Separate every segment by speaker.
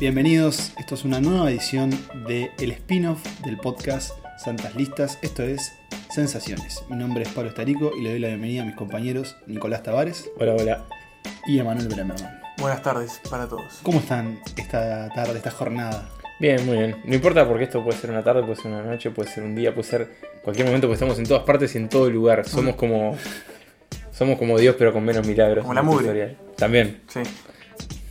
Speaker 1: Bienvenidos, esto es una nueva edición de el spin-off del podcast Santas Listas, esto es Sensaciones. Mi nombre es Pablo Estarico y le doy la bienvenida a mis compañeros Nicolás Tavares
Speaker 2: Hola, hola.
Speaker 1: y Emanuel Bremerman.
Speaker 3: Buenas tardes para todos.
Speaker 1: ¿Cómo están esta tarde, esta jornada?
Speaker 2: Bien, muy bien. No importa porque esto puede ser una tarde, puede ser una noche, puede ser un día, puede ser cualquier momento, porque estamos en todas partes y en todo lugar. Somos como. Somos como Dios, pero con menos milagros.
Speaker 3: Como la mugre.
Speaker 2: tutorial. También.
Speaker 3: Sí.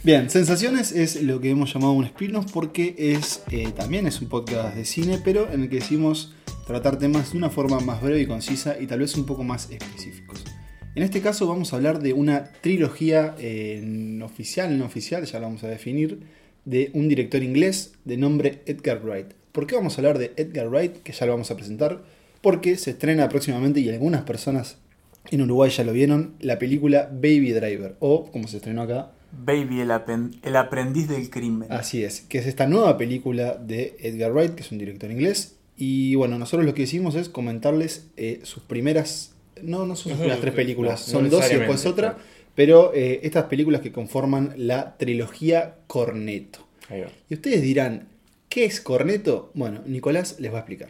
Speaker 1: Bien, Sensaciones es lo que hemos llamado un spin-off porque es, eh, también es un podcast de cine, pero en el que decidimos tratar temas de una forma más breve y concisa y tal vez un poco más específicos. En este caso vamos a hablar de una trilogía eh, oficial, no oficial, ya la vamos a definir, de un director inglés de nombre Edgar Wright. ¿Por qué vamos a hablar de Edgar Wright? Que ya lo vamos a presentar. Porque se estrena próximamente y algunas personas en Uruguay ya lo vieron, la película Baby Driver, o como se estrenó acá,
Speaker 3: Baby, el, aprendiz del crimen.
Speaker 1: Así es, que es esta nueva película de Edgar Wright, que es un director inglés. Y bueno, nosotros lo que hicimos es comentarles eh, sus primeras. No, no son sus
Speaker 2: no,
Speaker 1: tres películas,
Speaker 2: no,
Speaker 1: son
Speaker 2: no
Speaker 1: dos y después otra.
Speaker 2: claro.
Speaker 1: Pero eh, estas películas que conforman la trilogía Corneto.
Speaker 2: Ahí va.
Speaker 1: Y ustedes dirán, ¿qué es Corneto? Bueno, Nicolás les va a explicar.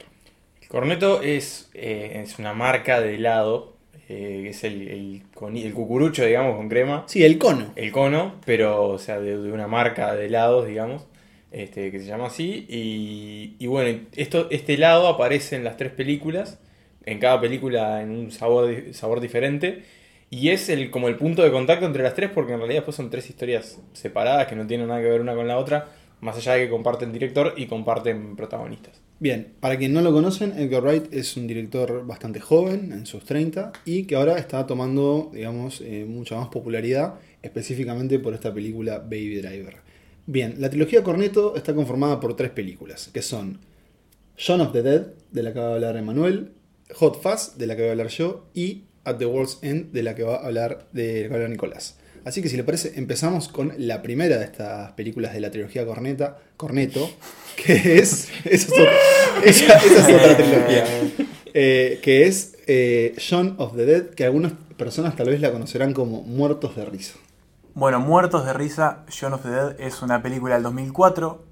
Speaker 2: Corneto es, eh, es una marca de helado, eh, que es el, el, el cucurucho, digamos, con crema.
Speaker 1: Sí, el cono.
Speaker 2: El cono, pero, o sea, de, de una marca de helados, digamos, este, que se llama así. Y, y bueno, esto, este helado aparece en las tres películas, en cada película en un sabor, sabor diferente. Y es el, como el punto de contacto entre las tres, porque en realidad después son tres historias separadas que no tienen nada que ver una con la otra, más allá de que comparten director y comparten protagonistas.
Speaker 1: Bien, para quien no lo conocen, Edgar Wright es un director bastante joven, en sus 30, y que ahora está tomando, digamos, eh, mucha más popularidad, específicamente por esta película Baby Driver. Bien, la trilogía Corneto está conformada por tres películas, que son Shaun of the Dead, de la que va a hablar Emanuel, Hot Fuzz, de la que voy a hablar yo, y At the World's End, de la que va a hablar, de va a hablar Nicolás. Así que si le parece, empezamos con la primera de estas películas de la trilogía Corneta, Corneto, que es... esa es otra, esa- esa es otra trilogía. Eh, que es eh, Shaun of the Dead, que algunas personas tal vez la conocerán como Muertos de Risa.
Speaker 3: Bueno, Muertos de Risa, Shaun of the Dead es una película del 2004.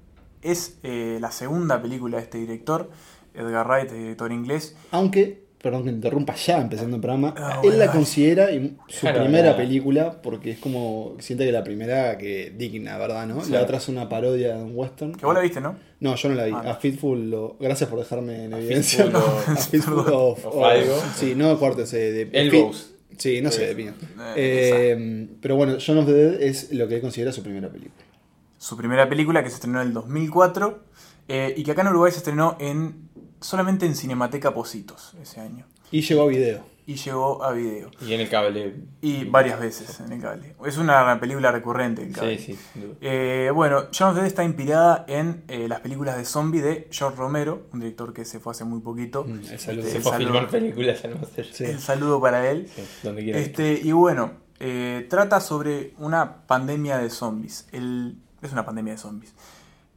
Speaker 3: Es eh, la segunda película de este director, Edgar Wright, director inglés.
Speaker 1: Aunque, perdón que interrumpa ya empezando el programa,
Speaker 3: Ah,
Speaker 1: él
Speaker 3: bueno,
Speaker 1: la considera su
Speaker 2: Claro,
Speaker 1: primera
Speaker 2: la-
Speaker 1: película porque es como, siente que la primera que digna, ¿verdad? ¿no?
Speaker 2: Sí.
Speaker 1: La otra es una parodia de un western.
Speaker 3: Que vos la viste, ¿no?
Speaker 1: No, yo no la vi.
Speaker 3: Ah, no.
Speaker 1: A Fitful, lo- gracias por dejarme en
Speaker 2: A
Speaker 1: evidencia.
Speaker 2: Fistful o-
Speaker 1: A Fistful of,
Speaker 2: of algo.
Speaker 1: Sí, no cuartos de, de
Speaker 2: Elbows.
Speaker 1: Sí, no sé, de piña.
Speaker 3: Eh,
Speaker 1: Eh, pero bueno, Shaun of the Dead es lo que él considera su primera película.
Speaker 3: Su primera película que se estrenó en el 2004 eh, y que acá en Uruguay se estrenó en solamente en Cinemateca Positos ese año.
Speaker 1: Y llegó a video.
Speaker 3: Y llegó a video.
Speaker 2: Y en el cable.
Speaker 3: Y varias veces en el cable. Es una película recurrente el cable.
Speaker 2: Sí, sí, sin duda.
Speaker 3: Eh, bueno, the Dead está inspirada en eh, las películas de zombie de George Romero, un director que se fue hace muy poquito.
Speaker 1: Mm, el saludo.
Speaker 3: Este,
Speaker 2: Se
Speaker 3: el
Speaker 2: fue a
Speaker 3: saludo-
Speaker 2: filmar películas al máster.
Speaker 1: Sí.
Speaker 3: El saludo para él.
Speaker 2: Sí, donde quiera.
Speaker 3: Este, y bueno, eh, trata sobre una pandemia de zombies. El, es una pandemia de zombies.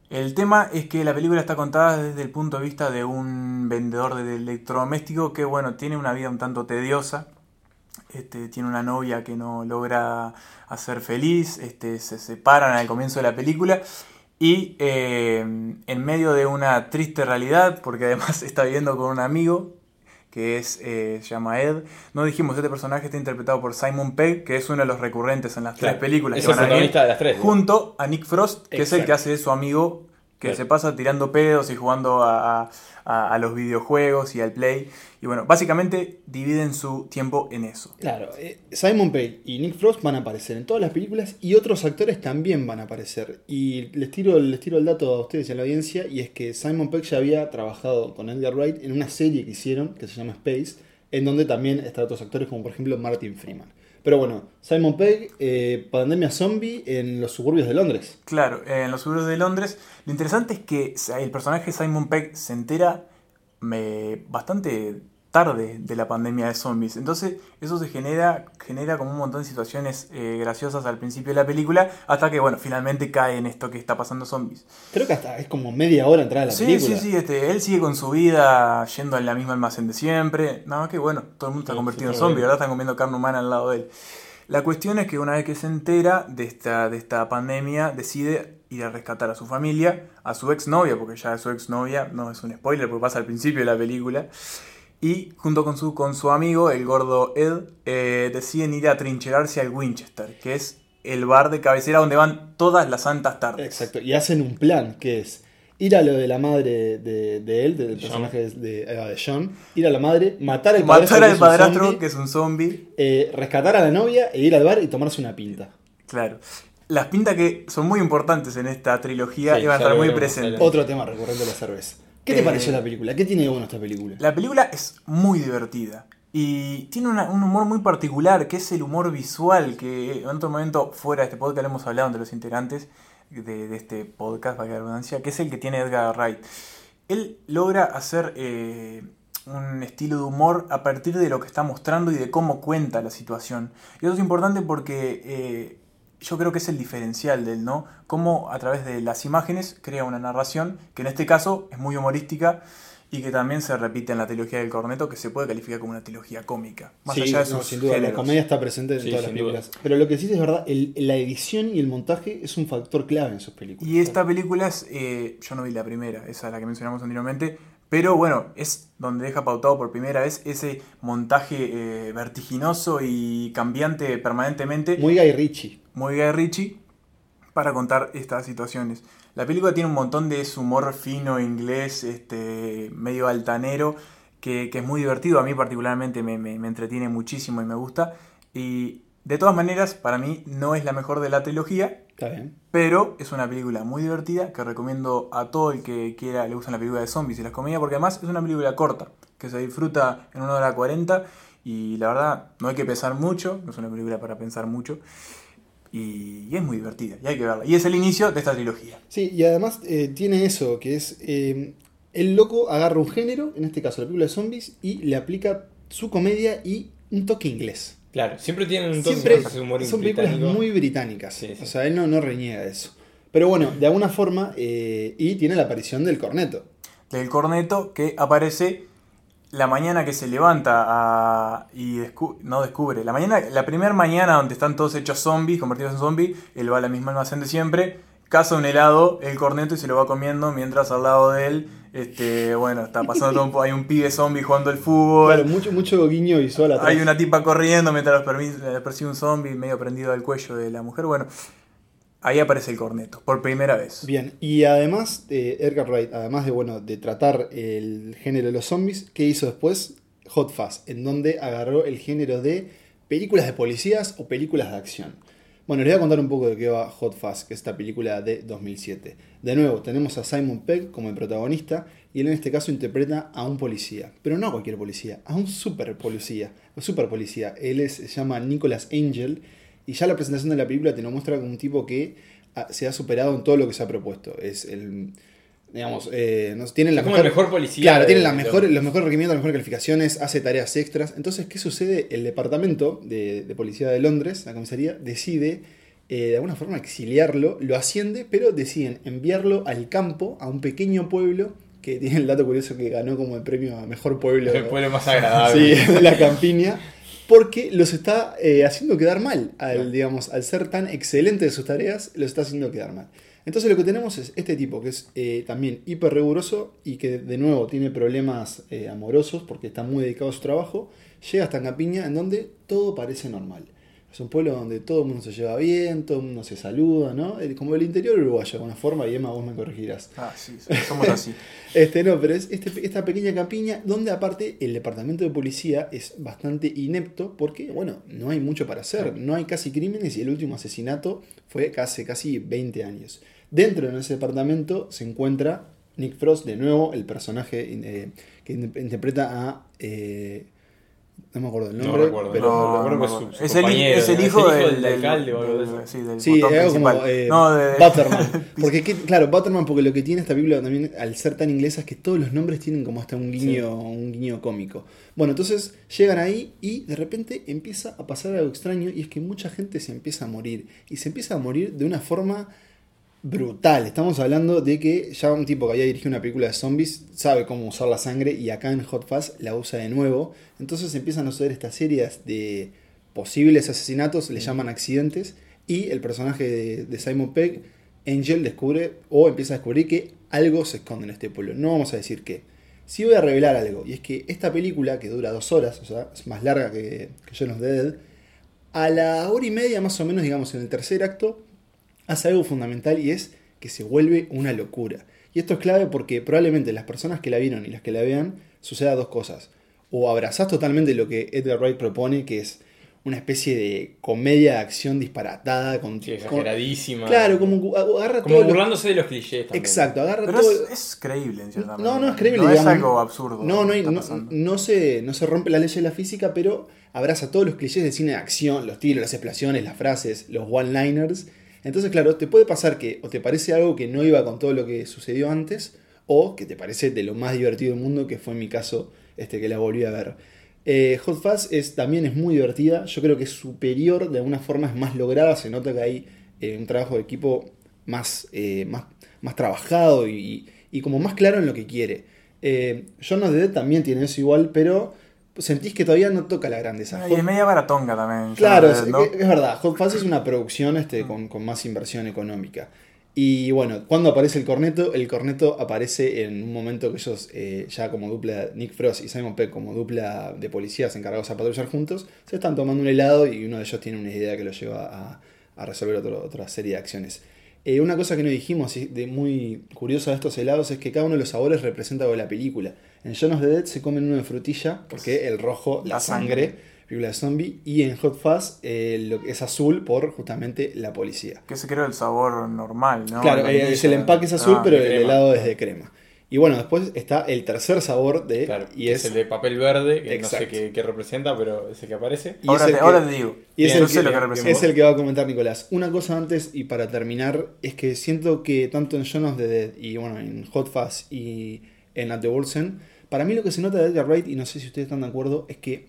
Speaker 3: El tema es que la película está contada desde el punto de vista de un vendedor de electrodoméstico que, bueno, tiene una vida un tanto tediosa. Este, tiene una novia que no logra hacer feliz. Este, se separan al comienzo de la película. Y eh, en medio de una triste realidad, porque además está viviendo con un amigo que es, eh, se llama Ed. No dijimos, este personaje está interpretado por Simon Pegg, que es uno de los recurrentes en las
Speaker 2: Claro,
Speaker 3: tres películas.
Speaker 2: es
Speaker 3: que
Speaker 2: el
Speaker 3: van a
Speaker 2: de las tres, ¿no?
Speaker 3: Junto a Nick Frost, que es el que hace de su amigo, que
Speaker 2: Claro.
Speaker 3: se pasa tirando pedos y jugando a, a- a- a los videojuegos y al play. Y bueno, básicamente dividen su tiempo en eso.
Speaker 1: Claro, eh, Simon Pegg y Nick Frost van a aparecer en todas las películas y otros actores también van a aparecer. Y les tiro, les tiro el dato a ustedes y a la audiencia, y es que Simon Pegg ya había trabajado con Edgar Wright en una serie que hicieron, que se llama Space, en donde también están otros actores como por ejemplo Martin Freeman. Pero bueno, Simon Pegg, eh, pandemia zombie en los suburbios de Londres.
Speaker 3: Claro, eh, en los suburbios de Londres. Lo interesante es que el personaje Simon Pegg se entera me, bastante tarde de la pandemia de zombies. Entonces eso se genera, genera como un montón de situaciones eh, graciosas al principio de la película, hasta que bueno, finalmente cae en esto que está pasando zombies.
Speaker 1: Creo que hasta es como media hora entrada a la
Speaker 3: Sí,
Speaker 1: película.
Speaker 3: sí, sí, este, él sigue con su vida yendo al mismo almacén de siempre. Nada más que bueno, todo el mundo está
Speaker 2: Sí,
Speaker 3: convertido en zombie. ¿verdad? Están comiendo carne humana al lado de él. La cuestión es que una vez que se entera de esta, de esta pandemia, decide ir a rescatar a su familia, a su exnovia, porque ya es su exnovia, no es un spoiler porque pasa al principio de la película, y junto con su, con su amigo, el gordo Ed, eh, deciden ir a trincherarse al Winchester, que es el bar de cabecera donde van todas las santas tardes.
Speaker 1: Exacto, y hacen un plan que es ir a lo de la madre de, de él, del
Speaker 2: John.
Speaker 1: personaje de, eh, de John, ir a la madre, matar al
Speaker 3: Matar al
Speaker 1: es un
Speaker 3: padrastro,
Speaker 1: zombie,
Speaker 3: que es un zombie.
Speaker 1: eh, rescatar a la novia e ir al bar y tomarse una pinta.
Speaker 3: Claro. Las pintas que son muy importantes en esta trilogía
Speaker 2: Sí,
Speaker 3: y van a estar muy presentes.
Speaker 1: Otro tema recurrente de la cerveza. ¿Qué te
Speaker 3: Eh,
Speaker 1: pareció la película? ¿Qué tiene de bueno esta película?
Speaker 3: La película es muy divertida y tiene una- un humor muy particular, que es el humor visual, que en otro momento fuera de este podcast hemos hablado entre los integrantes de, de este podcast, valga la redundancia, que es el que tiene Edgar Wright. Él logra hacer eh, un estilo de humor a partir de lo que está mostrando y de cómo cuenta la situación. Y eso es importante porque eh, yo creo que es el diferencial de él, ¿no? Cómo a través de las imágenes crea una narración que en este caso es muy humorística y que también se repite en la trilogía del corneto, que se puede calificar como una trilogía cómica. Más
Speaker 1: Sí,
Speaker 3: allá de
Speaker 1: no,
Speaker 3: sus
Speaker 1: sin duda, la comedia está presente en
Speaker 2: Sí,
Speaker 1: todas las
Speaker 2: duda.
Speaker 1: películas. Pero lo que sí es verdad, el- la edición y el montaje es un factor clave en sus películas.
Speaker 3: Y esta película es, eh, yo no vi la primera, esa es la que mencionamos anteriormente, pero bueno, es donde deja pautado por primera vez ese montaje eh, vertiginoso y cambiante permanentemente,
Speaker 1: Muy Guy Ritchie.
Speaker 3: muy Guy Ritchie, para contar estas situaciones. La película tiene un montón de ese humor fino inglés, este, medio altanero, que, que es muy divertido. A mí particularmente me, me- me entretiene muchísimo y me gusta. Y de todas maneras, para mí no es la mejor de la trilogía,
Speaker 1: Está bien.
Speaker 3: pero es una película muy divertida que recomiendo a todo el que quiera, le gustan la película de zombies y las comedias, porque además es una película corta, que se disfruta en una hora cuarenta y la verdad no hay que pensar mucho, no es una película para pensar mucho y, y es muy divertida y hay que verla. Y es el inicio de esta trilogía.
Speaker 1: Sí, y además eh, tiene eso, que es eh, el loco agarra un género, en este caso la película de zombies, y le aplica su comedia y un toque inglés.
Speaker 2: Claro, siempre tienen un
Speaker 1: Siempre
Speaker 2: de humor
Speaker 1: son películas
Speaker 2: británico.
Speaker 1: muy británicas.
Speaker 2: Sí, sí.
Speaker 1: O sea, él no, no reniega de eso. Pero bueno, de alguna forma, eh, y tiene la aparición del corneto.
Speaker 3: Del corneto que aparece la mañana que se levanta a- y descu- no descubre, la mañana, la primera mañana donde están todos hechos zombies, convertidos en zombies, él va a la misma almacén de siempre, caza un helado, el corneto y se lo va comiendo mientras al lado de él, este, bueno, está pasando todo un po- hay un pibe zombie jugando el fútbol,
Speaker 1: Claro, mucho, mucho guiño visual atrás.
Speaker 3: hay una tipa corriendo mientras los permi- eh, persigue un zombie medio prendido al cuello de la mujer, bueno, ahí aparece el corneto, por primera vez.
Speaker 1: Bien, y además, eh, Edgar Wright, además de bueno, de tratar el género de los zombies, ¿qué hizo después? Hot Fuzz, en donde agarró el género de películas de policías o películas de acción. Bueno, les voy a contar un poco de qué va Hot Fuzz, que es esta película de 2007. De nuevo, tenemos a Simon Pegg como el protagonista, y él en este caso interpreta a un policía, pero no a cualquier policía, a un super policía. Él se llama Nicholas Angel, y ya la presentación de la película te lo muestra como un tipo que ah, se ha superado en todo lo que se ha propuesto. Es el. Digamos, eh, nos, tienen la
Speaker 2: mejor policía
Speaker 1: Claro,
Speaker 2: de-
Speaker 1: tienen la
Speaker 2: de-
Speaker 1: mejor, los mejores requerimientos, las mejores calificaciones, hace tareas extras. Entonces, ¿qué sucede? El departamento de, de policía de Londres, la comisaría, decide eh, de alguna forma exiliarlo, lo asciende, pero deciden enviarlo al campo, a un pequeño pueblo que tiene el dato curioso que ganó como el premio a mejor pueblo.
Speaker 2: El pueblo más agradable.
Speaker 1: Sí, de la campiña. Porque los está eh, haciendo quedar mal. Al, digamos, al ser tan excelente de sus tareas, los está haciendo quedar mal. Entonces lo que tenemos es este tipo que es eh, también hiper riguroso y que de nuevo tiene problemas eh, amorosos porque está muy dedicado a su trabajo. Llega hasta Campiña en donde todo parece normal. Es un pueblo donde todo el mundo se lleva bien, todo el mundo se saluda, ¿no? Eh, Como el interior uruguayo, de alguna forma, y Emma, vos me corregirás.
Speaker 3: Ah, sí, somos así.
Speaker 1: Este no, pero es este- esta pequeña campiña donde aparte el departamento de policía es bastante inepto porque, bueno, no hay mucho para hacer, no hay casi crímenes y el último asesinato fue hace casi 20 años. Dentro de ese departamento se encuentra Nick Frost, de nuevo, el personaje eh, que in- interpreta a... eh, no me acuerdo el
Speaker 2: No
Speaker 1: nombre,
Speaker 2: recuerdo,
Speaker 1: pero
Speaker 2: no,
Speaker 1: lo-
Speaker 2: recuerdo
Speaker 3: no,
Speaker 2: que
Speaker 3: no.
Speaker 2: es su- su
Speaker 3: es, el, hijo del,
Speaker 2: del alcalde o algo de eso.
Speaker 3: sí, del
Speaker 1: Sí, es algo como eh,
Speaker 3: no, de,
Speaker 1: Butterman. Porque, ¿qué- claro, Butterman, porque lo que tiene esta película también, al ser tan inglesa, es que todos los nombres tienen como hasta un guiño, un guiño cómico. Bueno, entonces llegan ahí y de repente empieza a pasar algo extraño y es que mucha gente se empieza a morir. Y se empieza a morir de una forma brutal. Estamos hablando de que ya un tipo que había dirigido una película de zombies sabe cómo usar la sangre y acá en Hot Fuzz la usa de nuevo. Entonces empiezan a suceder estas series de posibles asesinatos, le llaman accidentes, y el personaje de, de Simon Pegg Angel descubre o empieza a descubrir que algo se esconde en este pueblo. No vamos a decir qué. Sí voy a revelar algo, y es que esta película, que dura dos horas, o sea, es más larga que, que John of the Dead, a la hora y media más o menos, digamos, en el tercer acto, hace algo fundamental y es que se vuelve una locura. Y esto es clave porque probablemente las personas que la vieron y las que la vean, suceda dos cosas. O abrazás totalmente lo que Edgar Wright propone, que es una especie de comedia de acción disparatada, con,
Speaker 2: Sí,
Speaker 1: con-
Speaker 2: exageradísima.
Speaker 1: claro, como agarra
Speaker 2: Como
Speaker 1: todo lo-
Speaker 2: burlándose de los clichés también.
Speaker 1: Exacto, agarra
Speaker 3: Pero
Speaker 1: todo.
Speaker 3: es, es creíble en cierta
Speaker 1: No,
Speaker 3: manera.
Speaker 1: no es creíble,
Speaker 3: No
Speaker 1: digamos.
Speaker 3: es algo absurdo.
Speaker 1: No, no, hay- no, no se, no se rompe la ley de la física, pero abraza todos los clichés de cine de acción, los tiros, las explosiones, las frases, los one-liners. Entonces, claro, te puede pasar que o te parece algo que no iba con todo lo que sucedió antes, o que te parece de lo más divertido del mundo, que fue en mi caso este, que la volví a ver. Eh, Hot Fuzz es, también es muy divertida, yo creo que es superior, de alguna forma es más lograda, se nota que hay eh, un trabajo de equipo más, eh, más, más trabajado y, y como más claro en lo que quiere. Eh, John of the Dead también tiene eso igual, pero sentís que todavía no toca la grandeza.
Speaker 3: Y es media baratonga también.
Speaker 1: Claro, es,
Speaker 3: ¿no?
Speaker 1: es verdad. Hot Fuzz es una producción este, con, con más inversión económica. Y bueno, cuando aparece el corneto, el corneto aparece en un momento que ellos, eh, ya como dupla, Nick Frost y Simon Peck, como dupla de policías encargados a patrullar juntos, se están tomando un helado y uno de ellos tiene una idea que lo lleva a, a resolver otro- otra serie de acciones. Eh, una cosa que no dijimos, de muy curiosa de estos helados, es que cada uno de los sabores representa algo de la película. En John of the Dead se comen uno de frutilla, porque el rojo, la,
Speaker 3: La
Speaker 1: sangre,
Speaker 3: sangre.
Speaker 1: película de zombie, y en Hot Fuzz eh, lo que es azul por justamente la policía.
Speaker 3: Que ese creo el sabor normal, ¿no?
Speaker 1: claro,
Speaker 3: La
Speaker 1: eh, es el empaque es azul,
Speaker 3: Ah,
Speaker 1: pero
Speaker 2: de
Speaker 1: el helado es de crema. Y bueno, después está el tercer sabor de...
Speaker 2: Claro,
Speaker 1: y es,
Speaker 2: es el de papel verde, que
Speaker 1: Exacto.
Speaker 2: no sé qué, qué representa, pero es el que aparece.
Speaker 1: y
Speaker 3: ahora,
Speaker 1: es el
Speaker 3: te,
Speaker 1: que-
Speaker 3: ahora te digo.
Speaker 1: Y es el,
Speaker 3: sé
Speaker 1: que,
Speaker 3: lo que representa.
Speaker 1: es el que va a comentar Nicolás. Una cosa antes y para terminar es que siento que tanto en John of the Dead y bueno, en Hot Fuzz y en At the World's End, para mí lo que se nota de Edgar Wright, y no sé si ustedes están de acuerdo, es que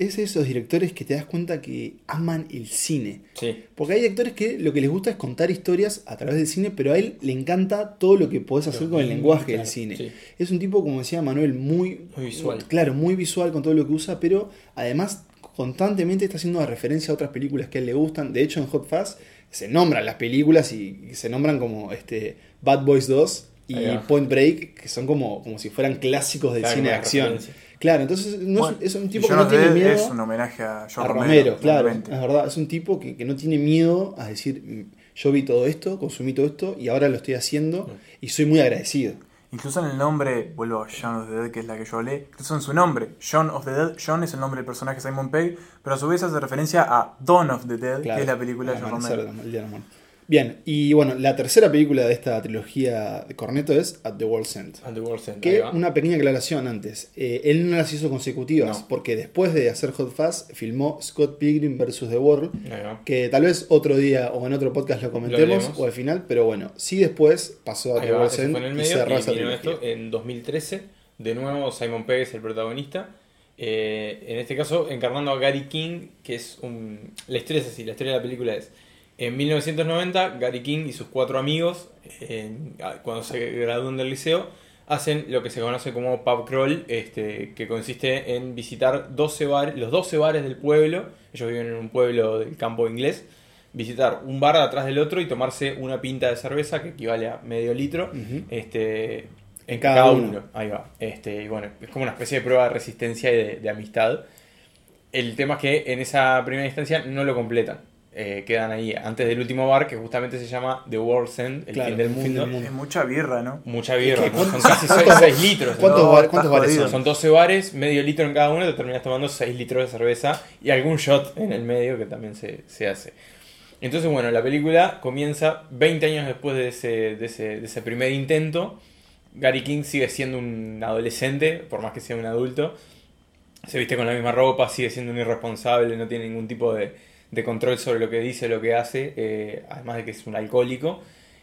Speaker 1: es de esos directores que te das cuenta que aman el cine.
Speaker 2: Sí.
Speaker 1: Porque hay directores que lo que les gusta es contar historias a través del cine, pero a él le encanta todo lo que podés hacer con el lenguaje
Speaker 2: claro,
Speaker 1: del cine.
Speaker 2: sí.
Speaker 1: Es un tipo, como decía Manuel, muy,
Speaker 2: Muy visual.
Speaker 1: Claro, muy visual con todo lo que usa, pero además constantemente está haciendo referencia a otras películas que a él le gustan. De hecho, en Hot Fuzz se nombran las películas y, y se nombran como este, Bad Boys 2 y. Point Break, que son como, como si fueran clásicos del
Speaker 2: Claro,
Speaker 1: cine de acción.
Speaker 2: referencia.
Speaker 1: Claro, entonces no
Speaker 3: Bueno,
Speaker 1: es, es un tipo que no tiene
Speaker 3: Dead
Speaker 1: miedo
Speaker 3: Es un homenaje a John
Speaker 1: a
Speaker 3: Romero.
Speaker 1: Romero, claro, es verdad, es un tipo que, que no tiene miedo a decir, "Mm, yo vi todo esto, consumí todo esto y ahora lo estoy haciendo y soy muy agradecido.
Speaker 3: Incluso en el nombre, vuelvo a John of the Dead, que es la que yo hablé, incluso en su nombre, John of the Dead, John es el nombre del personaje Simon Pegg, pero a su vez hace referencia a Dawn of the Dead,
Speaker 1: Claro,
Speaker 3: que es la película de John Romero.
Speaker 1: Bien, y bueno, la tercera película de esta trilogía de Corneto es At the World's End.
Speaker 2: At the World's End,
Speaker 1: Que una pequeña aclaración antes. Eh, él no las hizo consecutivas,
Speaker 2: No.
Speaker 1: porque después de hacer Hot Fuzz, filmó Scott Pilgrim vs. The World, que tal vez otro día o en otro podcast lo comentemos, o al final, pero bueno, sí después pasó a
Speaker 2: Ahí
Speaker 1: The
Speaker 2: va,
Speaker 1: World's End
Speaker 2: en el
Speaker 1: y cerró
Speaker 2: y
Speaker 1: esa
Speaker 2: esto en 2013. De nuevo, Simon Pegg es el protagonista. Eh, en este caso, encarnando a Gary King, que es un... La historia es así, la historia de la película es... En 1990, Gary King y sus cuatro amigos, eh, cuando se gradúan del liceo, hacen lo que se conoce como pub crawl, este, que consiste en visitar 12 bares, los 12 bares del pueblo. Ellos viven en un pueblo del campo inglés. Visitar un bar atrás del otro y tomarse una pinta de cerveza que equivale a medio litro este, en
Speaker 1: cada
Speaker 2: cada,
Speaker 1: uno.
Speaker 2: uno. Ahí va. Este, y bueno, es como una especie de prueba de resistencia y de, de amistad. El tema es que en esa primera instancia no lo completan. Eh, quedan ahí antes del último bar que justamente se llama The World's End, el
Speaker 1: Claro,
Speaker 2: fin del
Speaker 1: el fin
Speaker 2: mundo.
Speaker 1: del mundo.
Speaker 3: Es mucha birra, ¿no?
Speaker 2: Mucha birra, son
Speaker 1: ¿cuántos-
Speaker 2: casi 6,
Speaker 1: cuántos-
Speaker 2: litros.
Speaker 1: ¿Cuántos,
Speaker 3: No,
Speaker 1: bar-
Speaker 3: está
Speaker 1: cuántos bares son?
Speaker 2: Son 12 bares, medio litro en cada uno, te terminas tomando 6 litros de cerveza y algún shot en el medio que también se, se hace. Entonces, bueno, la película comienza 20 años después de ese, de ese, de ese primer intento. Gary King sigue siendo un adolescente, por más que sea un adulto. Se viste con la misma ropa, sigue siendo un irresponsable, no tiene ningún tipo de, de control sobre lo que dice, lo que hace, eh, además de que es un alcohólico.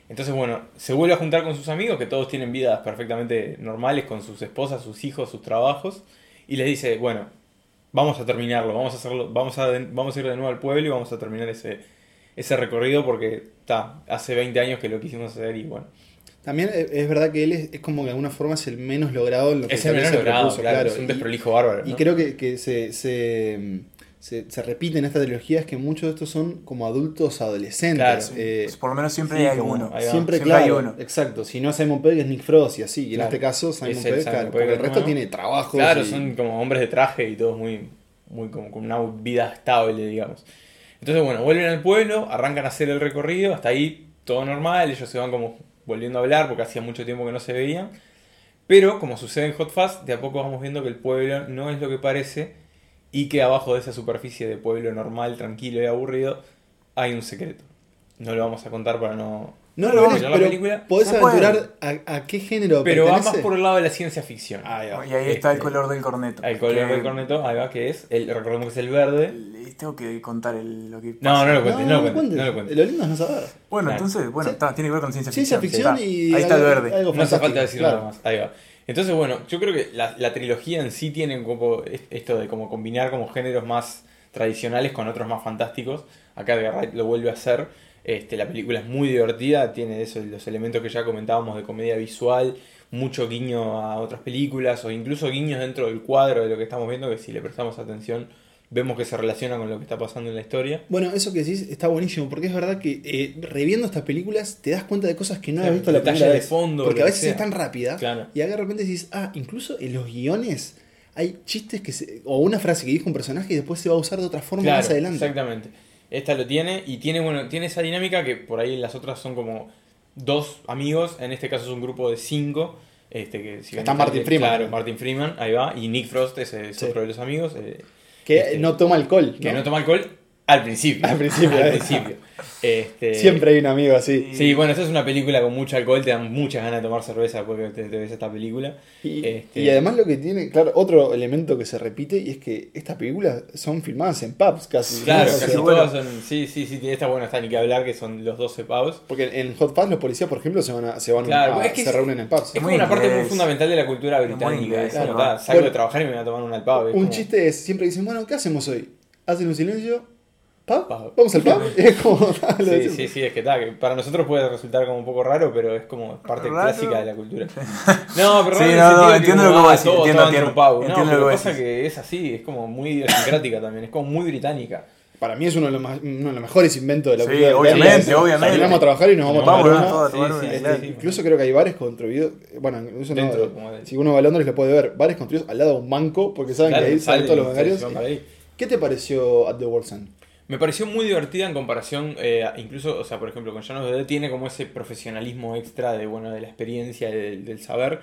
Speaker 2: Entonces, bueno, se vuelve a juntar con sus amigos, que todos tienen vidas perfectamente normales, con sus esposas, sus hijos, sus trabajos, y les dice, bueno, vamos a terminarlo, vamos a hacerlo, vamos a, vamos a ir de nuevo al pueblo y vamos a terminar ese, ese recorrido porque está, hace 20 años que lo quisimos hacer y bueno.
Speaker 1: También es es verdad que él es, es como que de alguna forma es el menos logrado en lo que
Speaker 2: Es el menos logrado, claro,
Speaker 1: claro.
Speaker 2: es un desprolijo bárbaro.
Speaker 1: Y creo que, que se, se, se, se repite en esta trilogía es que muchos de estos son como adultos adolescentes.
Speaker 2: Claro.
Speaker 1: Eh,
Speaker 3: Pues por lo menos siempre
Speaker 2: sí,
Speaker 3: hay
Speaker 2: como-
Speaker 3: uno.
Speaker 2: ahí va.
Speaker 1: Siempre,
Speaker 3: Siempre
Speaker 1: claro,
Speaker 3: hay uno.
Speaker 1: exacto. Si no es Simon Pegg, es Nick Frost y así. Y en
Speaker 2: Claro.
Speaker 1: este caso, Simon
Speaker 2: Es
Speaker 1: Pegg, claro,
Speaker 2: Pegg
Speaker 1: porque el resto
Speaker 2: nuevo.
Speaker 1: tiene trabajos.
Speaker 2: Claro,
Speaker 1: y-
Speaker 2: son como hombres de traje y todos muy, muy como con una vida estable, digamos. Entonces, bueno, vuelven al pueblo, arrancan a hacer el recorrido, hasta ahí todo normal, ellos se van como volviendo a hablar porque hacía mucho tiempo que no se veían. Pero, como sucede en Hot Fast, de a poco vamos viendo que el pueblo no es lo que parece y que abajo de esa superficie de pueblo normal, tranquilo y aburrido, hay un secreto. No lo vamos a contar para no...
Speaker 1: No
Speaker 2: no
Speaker 1: lo ves,
Speaker 2: spoilear la película,
Speaker 1: podés
Speaker 3: Se
Speaker 1: aventurar a, a qué género
Speaker 2: pero va más por el lado de la ciencia ficción.
Speaker 1: Ahí va.
Speaker 3: Y ahí está el
Speaker 2: Este,
Speaker 3: color del corneto.
Speaker 2: El color
Speaker 3: Que-
Speaker 2: del corneto, ahí va, que es, el, recordemos que es el verde.
Speaker 3: Le- Tengo que contar el- lo que
Speaker 2: No,
Speaker 3: pasa.
Speaker 2: no lo cuentes, no, lo cuentes, no lo cuentes.
Speaker 1: Lo lindo es no saber.
Speaker 3: Bueno,
Speaker 2: Claro.
Speaker 3: entonces, bueno,
Speaker 1: Sí.
Speaker 3: está, tiene que ver con ciencia
Speaker 1: Ciencia
Speaker 3: ficción.
Speaker 1: ficción
Speaker 3: Está.
Speaker 1: y.
Speaker 3: Ahí está el verde.
Speaker 1: algo
Speaker 2: No hace falta decir
Speaker 1: claro.
Speaker 2: nada más. Ahí va. Entonces, bueno, yo creo que la, la trilogía en sí tiene como esto de como combinar como géneros más tradicionales con otros más fantásticos. Acá Edgar Wright lo vuelve a hacer. Este, la película es muy divertida, tiene eso, los elementos que ya comentábamos de comedia visual, mucho guiño a otras películas o incluso guiños dentro del cuadro de lo que estamos viendo, que si le prestamos atención vemos que se relaciona con lo que está pasando en la historia.
Speaker 1: Bueno, eso que decís está buenísimo, porque es verdad que eh, reviendo estas películas te das cuenta de cosas que no
Speaker 2: Claro,
Speaker 1: habías visto la primera
Speaker 2: de fondo,
Speaker 1: porque a veces
Speaker 2: sea.
Speaker 1: es tan rápida
Speaker 2: Claro.
Speaker 1: y acá de repente decís, ah, incluso en los guiones hay chistes que se, o una frase que dijo un personaje y después se va a usar de otra forma
Speaker 2: Claro,
Speaker 1: más adelante.
Speaker 2: Exactamente. Esta lo tiene y tiene, bueno, tiene esa dinámica que por ahí las otras son como dos amigos, en este caso es un grupo de cinco. Este, que si
Speaker 1: Está Martin Freeman.
Speaker 2: Claro, Martin Freeman, ahí va. Y Nick Frost es, es
Speaker 1: Sí.
Speaker 2: otro de los amigos. eh,
Speaker 1: Que
Speaker 2: Este,
Speaker 1: no toma alcohol.
Speaker 2: que
Speaker 1: ¿no?
Speaker 2: no toma alcohol al principio.
Speaker 1: Al principio,
Speaker 2: Al
Speaker 1: eh.
Speaker 2: principio. Este,
Speaker 1: Siempre hay un amigo así.
Speaker 2: Sí, bueno, esta es una película con mucho alcohol, te dan muchas ganas de tomar cerveza después que te, te ves esta película.
Speaker 1: Y,
Speaker 2: Este-
Speaker 1: y además lo que tiene, claro, otro elemento que se repite y es que estas películas son filmadas en pubs casi. ¿no?
Speaker 2: Claro,
Speaker 1: O sea,
Speaker 2: casi
Speaker 3: bueno.
Speaker 2: todas son. Sí, sí, sí, está bueno, está ni que hablar, que son los 12 pavos.
Speaker 1: Porque en Hot Fuzz los policías, por ejemplo, se van a, se van
Speaker 2: Claro,
Speaker 1: a-
Speaker 2: es que
Speaker 1: se
Speaker 2: es-
Speaker 1: reúnen en pubs.
Speaker 2: Es como una parte muy fundamental de la cultura británica. es como,
Speaker 3: claro.
Speaker 2: salgo
Speaker 1: Bueno.
Speaker 2: de trabajar y me voy a tomar un al pub.
Speaker 1: Un
Speaker 2: como-
Speaker 1: chiste es, siempre dicen, bueno, ¿qué hacemos hoy? Hacen un silencio, ¿pub?
Speaker 2: Pub.
Speaker 1: ¿Vamos al pub? es como,
Speaker 2: Sí, sí, sí, es que que para nosotros puede resultar como un poco raro, pero es como parte
Speaker 3: ¿Raro?
Speaker 2: clásica de la cultura. No, pero
Speaker 3: Sí,
Speaker 2: en
Speaker 3: no, no,
Speaker 2: que
Speaker 3: entiendo
Speaker 2: como,
Speaker 3: lo que
Speaker 2: ah,
Speaker 3: decís,
Speaker 2: todo-
Speaker 3: entiendo, entiendo.
Speaker 2: No,
Speaker 3: entiendo
Speaker 2: pero
Speaker 3: lo que
Speaker 2: pasa que es así, es como muy idiosincrática también, es como muy británica.
Speaker 1: Para mí es uno de, los más- uno de los mejores inventos de la
Speaker 3: Sí,
Speaker 1: cultura
Speaker 3: obviamente,
Speaker 1: británica.
Speaker 3: obviamente.
Speaker 1: Terminamos a trabajar y nos vamos a
Speaker 3: Vamos, ¿no? a tomar
Speaker 2: Sí,
Speaker 3: una,
Speaker 2: sí, sí.
Speaker 1: Incluso creo que hay bares construidos, bueno, eso no,
Speaker 2: Dentro, de-
Speaker 1: si uno va a Londres lo puede ver, bares construidos al lado de un banco, porque saben
Speaker 2: Claro,
Speaker 1: que ahí salen todos los bancarios. ¿Qué te pareció At the World's End?
Speaker 2: Me pareció muy divertida en comparación, eh, incluso, o sea, por ejemplo, con Llanos de tiene como ese profesionalismo extra de, bueno, de la experiencia, del, del saber.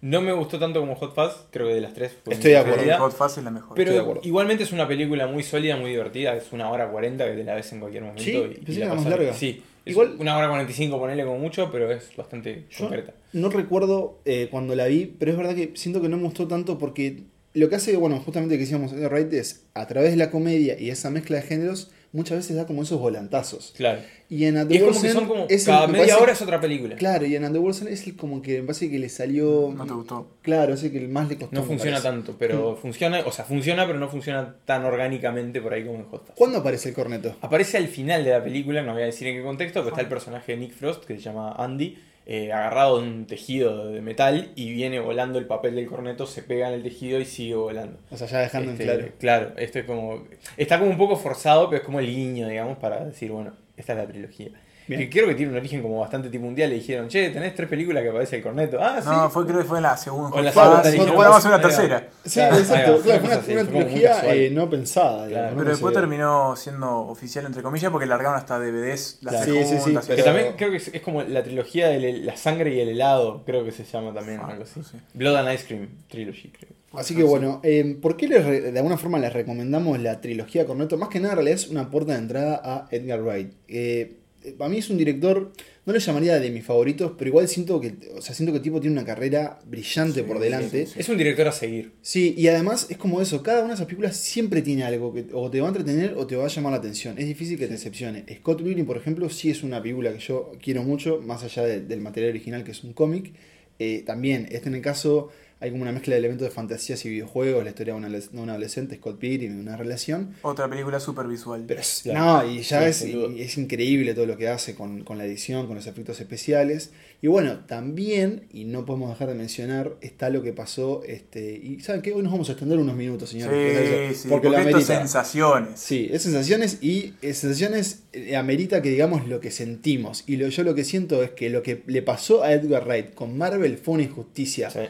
Speaker 2: No me gustó tanto como Hot Fuzz, creo que de las tres fue
Speaker 1: Estoy de acuerdo.
Speaker 3: El Hot Fuzz es la mejor.
Speaker 1: Estoy de
Speaker 2: Pero
Speaker 1: acuerdo.
Speaker 2: igualmente es una película muy sólida, muy divertida, es una hora cuarenta que te la ves en cualquier momento.
Speaker 1: Sí,
Speaker 2: y,
Speaker 1: pensé
Speaker 2: y
Speaker 1: que
Speaker 2: la
Speaker 1: era más larga.
Speaker 2: Sí,
Speaker 1: Igual-
Speaker 2: una hora cuarenta y cinco, ponele como mucho, pero es bastante
Speaker 1: Yo
Speaker 2: concreta.
Speaker 1: no recuerdo eh, cuando la vi, pero es verdad que siento que no me gustó tanto porque lo que hace, bueno, justamente que decíamos Edgar Wright es a través de la comedia y esa mezcla de géneros, muchas veces da como esos volantazos.
Speaker 2: Claro.
Speaker 1: Y en
Speaker 2: Y es como
Speaker 1: World's
Speaker 2: que son como,
Speaker 1: es el-
Speaker 2: cada
Speaker 1: me
Speaker 2: media
Speaker 1: parece-
Speaker 2: hora es otra película.
Speaker 1: Claro, y en End es el como que me parece que le salió.
Speaker 3: No te gustó.
Speaker 1: Claro, es el que más le costó.
Speaker 2: No funciona tanto, pero funciona, o sea, funciona, pero no funciona tan orgánicamente por ahí como en Fuzz.
Speaker 1: ¿Cuándo aparece el corneto?
Speaker 2: Aparece al final de la película, no voy a decir en qué contexto, pero está el personaje de Nick Frost, que se llama Andy, eh, agarrado de un tejido de metal y viene volando el papel del corneto, se pega en el tejido y sigue volando.
Speaker 1: O sea, ya dejando
Speaker 2: Este,
Speaker 1: en claro.
Speaker 2: Claro, esto es como. Está como un poco forzado, pero es como el guiño, digamos, para decir, bueno, esta es la trilogía.
Speaker 1: Bien.
Speaker 2: Que creo que tiene un origen como bastante tipo mundial. Le dijeron, che, tenés tres películas que aparece el corneto. Ah, sí.
Speaker 3: No, fue, creo que fue en la segunda.
Speaker 2: O en la segunda,
Speaker 3: y
Speaker 2: dijeron,
Speaker 3: después vamos a hacer una tercera.
Speaker 1: Sí, exacto.
Speaker 2: va,
Speaker 1: Claro,
Speaker 2: una
Speaker 1: fue una,
Speaker 2: así,
Speaker 1: trilogía eh, no pensada.
Speaker 2: Claro.
Speaker 1: digamos, ¿no?
Speaker 3: Pero después terminó siendo oficial, entre comillas, porque largaron hasta DVDs, la
Speaker 1: Claro.
Speaker 3: segunda,
Speaker 1: Sí, sí, sí,
Speaker 2: Que también creo que es, es como la trilogía de la sangre y el helado, creo que se llama también,
Speaker 3: Ah,
Speaker 2: algo así.
Speaker 3: sí.
Speaker 2: Blood and Ice Cream Trilogy, creo.
Speaker 1: Así que bueno, eh, ¿por qué les re- de alguna forma les recomendamos la trilogía Corneto? Más que nada, en realidad es una puerta de entrada a Edgar Wright. Eh, para mí es un director, no lo llamaría de mis favoritos, pero igual siento que, o sea, siento que el tipo tiene una carrera brillante
Speaker 3: Sí,
Speaker 1: por
Speaker 3: sí,
Speaker 1: delante.
Speaker 3: sí,
Speaker 2: Es un director a seguir.
Speaker 1: Sí, y además es como eso, cada una de esas películas siempre tiene algo que o te va a entretener o te va a llamar la atención. Es difícil que te decepcione. Scott Pilgrim, por ejemplo, sí es una película que yo quiero mucho, más allá de- del material original que es un cómic. Eh, también, este en el caso, hay como una mezcla de elementos de fantasías y videojuegos, la historia de un ades- de un adolescente, Scott Pilgrim, y una relación.
Speaker 3: Otra película súper visual.
Speaker 1: Pero es,
Speaker 2: Claro.
Speaker 1: no, y ya
Speaker 2: Sí,
Speaker 1: es, y increíble todo lo que hace con, con la edición, con los efectos especiales. Y bueno, también, y no podemos dejar de mencionar, está lo que pasó, este, y ¿saben qué? Hoy nos vamos a extender unos minutos,
Speaker 3: sí,
Speaker 1: señores.
Speaker 3: sí,
Speaker 1: porque,
Speaker 3: porque,
Speaker 1: lo
Speaker 3: esto es
Speaker 1: amerita.
Speaker 3: sensaciones.
Speaker 1: Sí, es sensaciones y sensaciones eh, amerita que digamos lo que sentimos. Y lo, yo lo que siento es que lo que le pasó a Edgar Wright con Marvel fue una injusticia.
Speaker 2: Sí.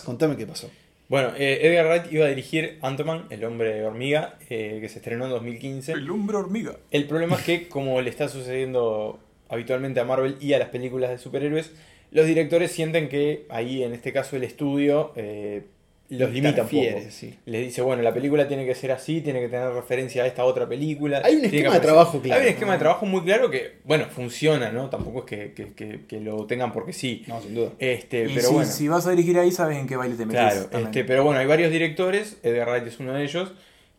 Speaker 1: Contame qué pasó.
Speaker 2: Bueno, eh, Edgar Wright iba a dirigir Ant-Man, el hombre hormiga, eh, que se estrenó en 2015.
Speaker 3: El hombre hormiga.
Speaker 2: El problema es que, como le está sucediendo habitualmente a Marvel y a las películas de superhéroes, los directores sienten que ahí, en este caso, el estudio eh, los limita un poco.
Speaker 1: Sí.
Speaker 2: Les dice, bueno, la película tiene que ser así, tiene que tener referencia a esta otra película.
Speaker 1: Hay un esquema de trabajo claro.
Speaker 2: Hay un esquema de trabajo muy claro que, bueno, funciona, ¿no? Tampoco es que, que- que- que lo tengan porque sí.
Speaker 1: No, sin duda.
Speaker 2: Este,
Speaker 3: y
Speaker 2: pero
Speaker 3: si,
Speaker 2: bueno.
Speaker 3: si vas a dirigir ahí, sabes en qué baile te metes.
Speaker 2: Claro, este, pero bueno, hay varios directores, Edgar Wright es uno de ellos,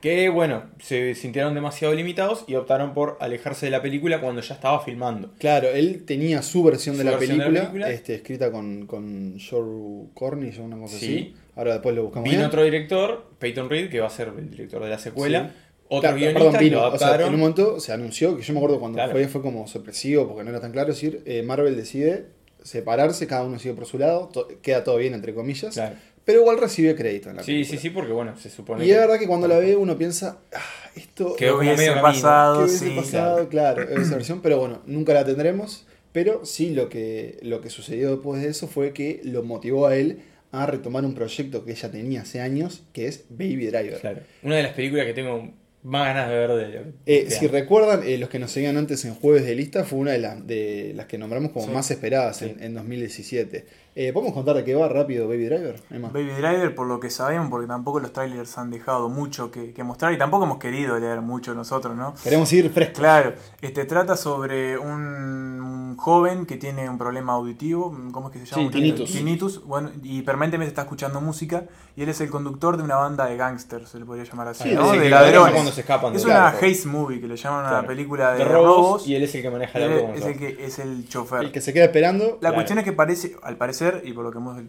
Speaker 2: que bueno, se sintieron demasiado limitados y optaron por alejarse de la película cuando ya estaba filmando.
Speaker 1: Claro, él tenía su versión, de, la
Speaker 2: versión de la
Speaker 1: película. Este, escrita con, con Joe Cornish o una cosa
Speaker 2: Sí.
Speaker 1: así. Ahora después lo buscamos
Speaker 2: Vino
Speaker 1: bien.
Speaker 2: otro director, Peyton Reed, que va a ser el director de la secuela.
Speaker 1: Sí.
Speaker 2: Otro
Speaker 1: Claro,
Speaker 2: guionista
Speaker 1: perdón,
Speaker 2: y
Speaker 1: O sea, en un momento se anunció, que yo me acuerdo cuando
Speaker 2: Claro.
Speaker 1: fue, fue como sorpresivo porque no era tan claro, decir, eh, Marvel decide separarse, cada uno sigue por su lado, to- queda todo bien entre comillas,
Speaker 2: Claro.
Speaker 1: Pero igual recibe crédito en la
Speaker 2: Sí,
Speaker 1: película.
Speaker 2: sí, sí, porque bueno, se supone
Speaker 1: Y es verdad que cuando la ve uno piensa, ah, esto
Speaker 2: Quedó
Speaker 3: ¿Qué
Speaker 2: como
Speaker 3: hubiese
Speaker 2: medio camino.
Speaker 1: ¿qué
Speaker 3: pasado?
Speaker 1: hubiese
Speaker 3: sí.
Speaker 1: pasado? Claro, esa versión, pero bueno, nunca la tendremos. Pero sí lo que, lo que sucedió después de eso fue que lo motivó a él a retomar un proyecto que ella tenía hace años, que es Baby Driver.
Speaker 2: Claro. Una de las películas que tengo más ganas de ver de.
Speaker 1: Eh,
Speaker 2: de
Speaker 1: si recuerdan, eh, los que nos seguían antes en Jueves de Lista, fue una de, las de las que nombramos como
Speaker 3: Sí.
Speaker 1: más esperadas
Speaker 2: Sí.
Speaker 1: en, en 2017. Eh, ¿Podemos contar de qué va rápido Baby Driver? Emma?
Speaker 3: Baby Driver, por lo que sabemos, porque tampoco los trailers han dejado mucho que, que mostrar y tampoco hemos querido leer mucho nosotros, ¿no?
Speaker 1: Queremos ir frescos.
Speaker 3: Claro, este trata sobre un, un joven que tiene un problema auditivo, ¿cómo es que se llama?
Speaker 1: Sí, tinnitus.
Speaker 3: Tinnitus, bueno, y permanentemente está escuchando música y él es el conductor de una banda de gangsters, se le podría llamar así,
Speaker 1: Sí,
Speaker 3: ¿no? De ladrones.
Speaker 2: cuando se escapan
Speaker 3: es una
Speaker 2: auto.
Speaker 3: haze movie que le llaman a
Speaker 2: Claro.
Speaker 3: una película de,
Speaker 2: de robos,
Speaker 3: robos
Speaker 2: y él es el que maneja el auto.
Speaker 3: es el que es el chofer.
Speaker 1: El que se queda esperando.
Speaker 3: La
Speaker 2: Claro.
Speaker 3: cuestión es que parece, al parecer, y por lo que hemos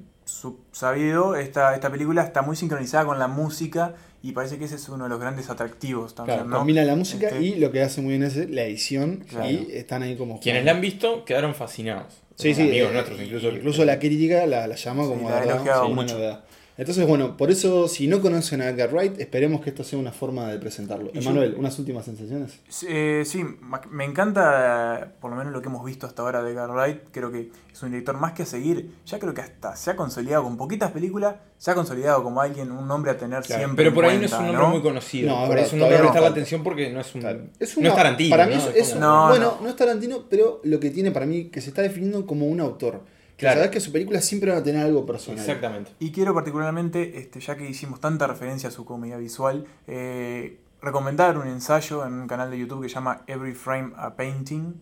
Speaker 3: sabido, esta, esta película está muy sincronizada con la música y parece que ese es uno de los grandes atractivos también,
Speaker 1: Claro,
Speaker 3: ¿no?
Speaker 1: combina la música
Speaker 3: Este,
Speaker 1: y lo que hace muy bien es la edición
Speaker 3: Claro.
Speaker 1: y están ahí como
Speaker 2: Quienes la han visto quedaron fascinados.
Speaker 1: Sí, sí,
Speaker 2: Amigos
Speaker 1: eh,
Speaker 2: nuestros, incluso.
Speaker 1: incluso la crítica la, la llama
Speaker 3: Sí,
Speaker 1: como
Speaker 3: la ha
Speaker 1: de verdad,
Speaker 3: elogiado
Speaker 1: sí, una
Speaker 3: mucho.
Speaker 1: Entonces, bueno, por eso, si no conocen a Edgar Wright, esperemos que esto sea una forma de presentarlo. Emanuel, unas últimas sensaciones.
Speaker 3: Eh, sí, ma- me encanta por lo menos lo que hemos visto hasta ahora de Edgar Wright. Creo que es un director más que a seguir. Ya creo que hasta se ha consolidado con poquitas películas, se ha consolidado como alguien, un nombre a tener
Speaker 2: Claro,
Speaker 3: siempre.
Speaker 2: pero
Speaker 3: en
Speaker 2: por ahí no es un nombre
Speaker 3: ¿no?
Speaker 2: muy conocido.
Speaker 1: No, verdad,
Speaker 2: es un nombre a prestar
Speaker 1: no
Speaker 2: la atención porque no es un.
Speaker 1: Claro. Es
Speaker 2: no
Speaker 1: una-
Speaker 2: es Tarantino.
Speaker 1: Para mí
Speaker 2: ¿no?
Speaker 1: es,
Speaker 2: Es
Speaker 3: No,
Speaker 1: bueno,
Speaker 3: no.
Speaker 1: no. es Tarantino, pero lo que tiene para mí que se está definiendo como un autor.
Speaker 2: Claro.
Speaker 1: sabes que sus películas siempre van a tener algo personal.
Speaker 2: Exactamente.
Speaker 3: Y quiero particularmente, este, ya que hicimos tanta referencia a su comedia visual, eh, recomendar un ensayo en un canal de YouTube que se llama Every Frame a Painting,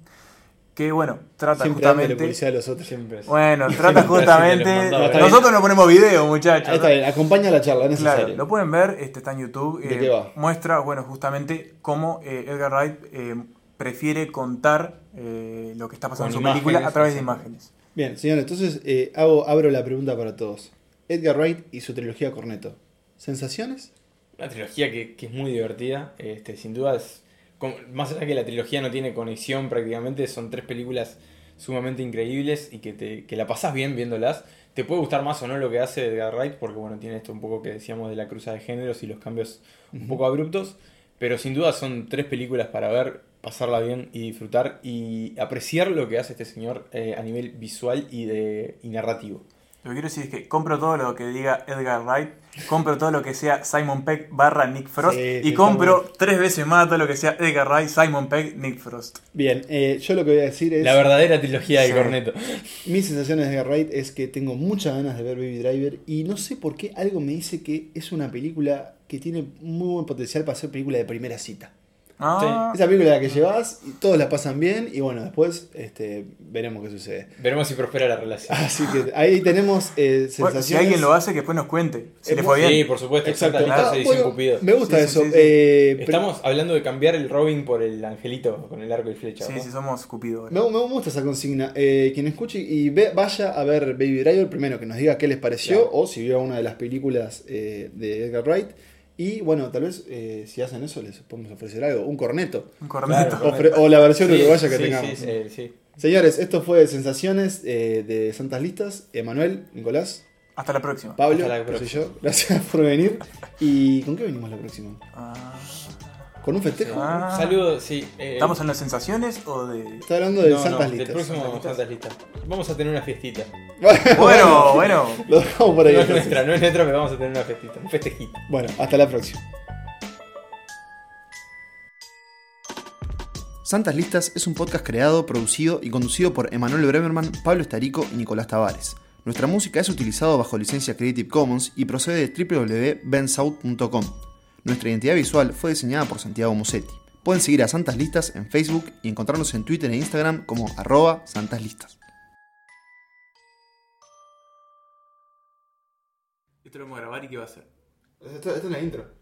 Speaker 3: que bueno, trata
Speaker 1: Siempre
Speaker 3: justamente...
Speaker 1: publicidad a los otros.
Speaker 2: Siempre es.
Speaker 3: Bueno, trata
Speaker 2: Siempre
Speaker 3: justamente... Nosotros no ponemos video, muchachos.
Speaker 1: Ahí está bien, acompaña la charla, es
Speaker 3: Claro,
Speaker 1: necesario.
Speaker 3: lo pueden ver, este está en YouTube.
Speaker 1: ¿De
Speaker 3: eh,
Speaker 1: qué va?
Speaker 3: Muestra, bueno, justamente cómo eh, Edgar Wright eh, prefiere contar eh, lo que está pasando
Speaker 2: Con
Speaker 3: en su película a
Speaker 2: imágenes,
Speaker 3: través de imágenes.
Speaker 1: Bien, señores, entonces eh, hago, abro la pregunta para todos. Edgar Wright y su trilogía Corneto. ¿Sensaciones?
Speaker 2: Una trilogía que, que es muy divertida. Este, sin duda es. como- más allá que la trilogía no tiene conexión prácticamente, son tres películas sumamente increíbles y que, te, que la pasás bien viéndolas. Te puede gustar más o no lo que hace Edgar Wright, porque bueno, tiene esto un poco que decíamos de la cruza de géneros y los cambios un poco abruptos. Pero sin duda son tres películas para ver, pasarla bien y disfrutar y apreciar lo que hace este señor eh, a nivel visual y, de, y narrativo.
Speaker 3: Lo que quiero decir es que compro todo lo que diga Edgar Wright, compro todo lo que sea Simon Peck barra Nick Frost
Speaker 1: Sí,
Speaker 3: y compro tres veces más todo lo que sea Edgar Wright, Simon Peck, Nick Frost.
Speaker 1: Bien, eh, yo lo que voy a decir es...
Speaker 2: La verdadera trilogía de
Speaker 3: Sí.
Speaker 2: Corneto.
Speaker 1: Mis sensaciones de Edgar Wright es que tengo muchas ganas de ver Baby Driver y no sé por qué algo me dice que es una película que tiene muy buen potencial para ser película de primera cita.
Speaker 3: Ah,
Speaker 1: Esa película que llevas y todos la pasan bien y bueno, después este, veremos qué sucede.
Speaker 2: Veremos si prospera la relación.
Speaker 1: Así que ahí tenemos eh, sensaciones.
Speaker 3: bueno, si alguien lo hace, que después nos cuente. Si
Speaker 1: Eh,
Speaker 3: le fue
Speaker 2: Sí,
Speaker 3: bien.
Speaker 2: por supuesto,
Speaker 1: Exacto.
Speaker 2: Lista
Speaker 1: Ah,
Speaker 2: edición
Speaker 1: bueno,
Speaker 2: Cupido.
Speaker 1: me gusta
Speaker 3: Sí, sí,
Speaker 1: eso.
Speaker 3: sí, sí.
Speaker 1: Eh, pero-
Speaker 2: Estamos hablando de cambiar el Robin por el angelito con el arco y flecha.
Speaker 3: Sí,
Speaker 2: ¿no?
Speaker 3: sí, somos Cupido.
Speaker 1: Me, me gusta esa consigna. Eh, quien escuche y ve- vaya a ver Baby Driver, primero que nos diga qué les pareció
Speaker 2: Claro.
Speaker 1: o si vio una de las películas eh, de Edgar Wright. Y bueno, tal vez eh, si hacen eso les podemos ofrecer algo, un corneto.
Speaker 3: Un corneto.
Speaker 2: Claro.
Speaker 1: O la versión
Speaker 2: Sí,
Speaker 1: uruguaya que
Speaker 2: sí,
Speaker 1: tengamos.
Speaker 2: Sí, eh, sí.
Speaker 1: Señores, esto fue Sensaciones eh, de Santas Listas. Emanuel, Nicolás,
Speaker 3: Hasta la próxima.
Speaker 1: Pablo,
Speaker 2: Hasta la próxima.
Speaker 1: yo. Gracias por venir. ¿Y con qué venimos la próxima?
Speaker 3: Ah,
Speaker 1: ¿Con un festejo?
Speaker 3: Ah.
Speaker 2: Saludos, sí. eh,
Speaker 3: ¿Estamos en las sensaciones o de.?
Speaker 1: Está hablando de
Speaker 2: no,
Speaker 1: Santas
Speaker 2: no, del
Speaker 1: Listas.
Speaker 2: próximo
Speaker 3: ¿Santas
Speaker 2: Santas Listas. Vamos a tener una fiestita.
Speaker 3: Bueno, bueno.
Speaker 1: Lo dejamos por ahí.
Speaker 2: No es
Speaker 1: entonces.
Speaker 2: nuestra, no es nuestra, pero vamos a tener una fiestita, un festejito.
Speaker 1: Bueno, hasta la próxima. Santas Listas es un podcast creado, producido y conducido por Emanuel Bremerman, Pablo Estarico y Nicolás Tavares. Nuestra música es utilizada bajo licencia Creative Commons y procede de www.bensouth.com. Nuestra identidad visual fue diseñada por Santiago Musetti. Pueden seguir a Santas Listas en Facebook y encontrarnos en Twitter e Instagram como arroba santaslistas.
Speaker 3: Esto lo vamos a grabar y qué va a hacer.
Speaker 1: Esto, es la intro.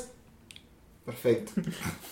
Speaker 1: Perfetto.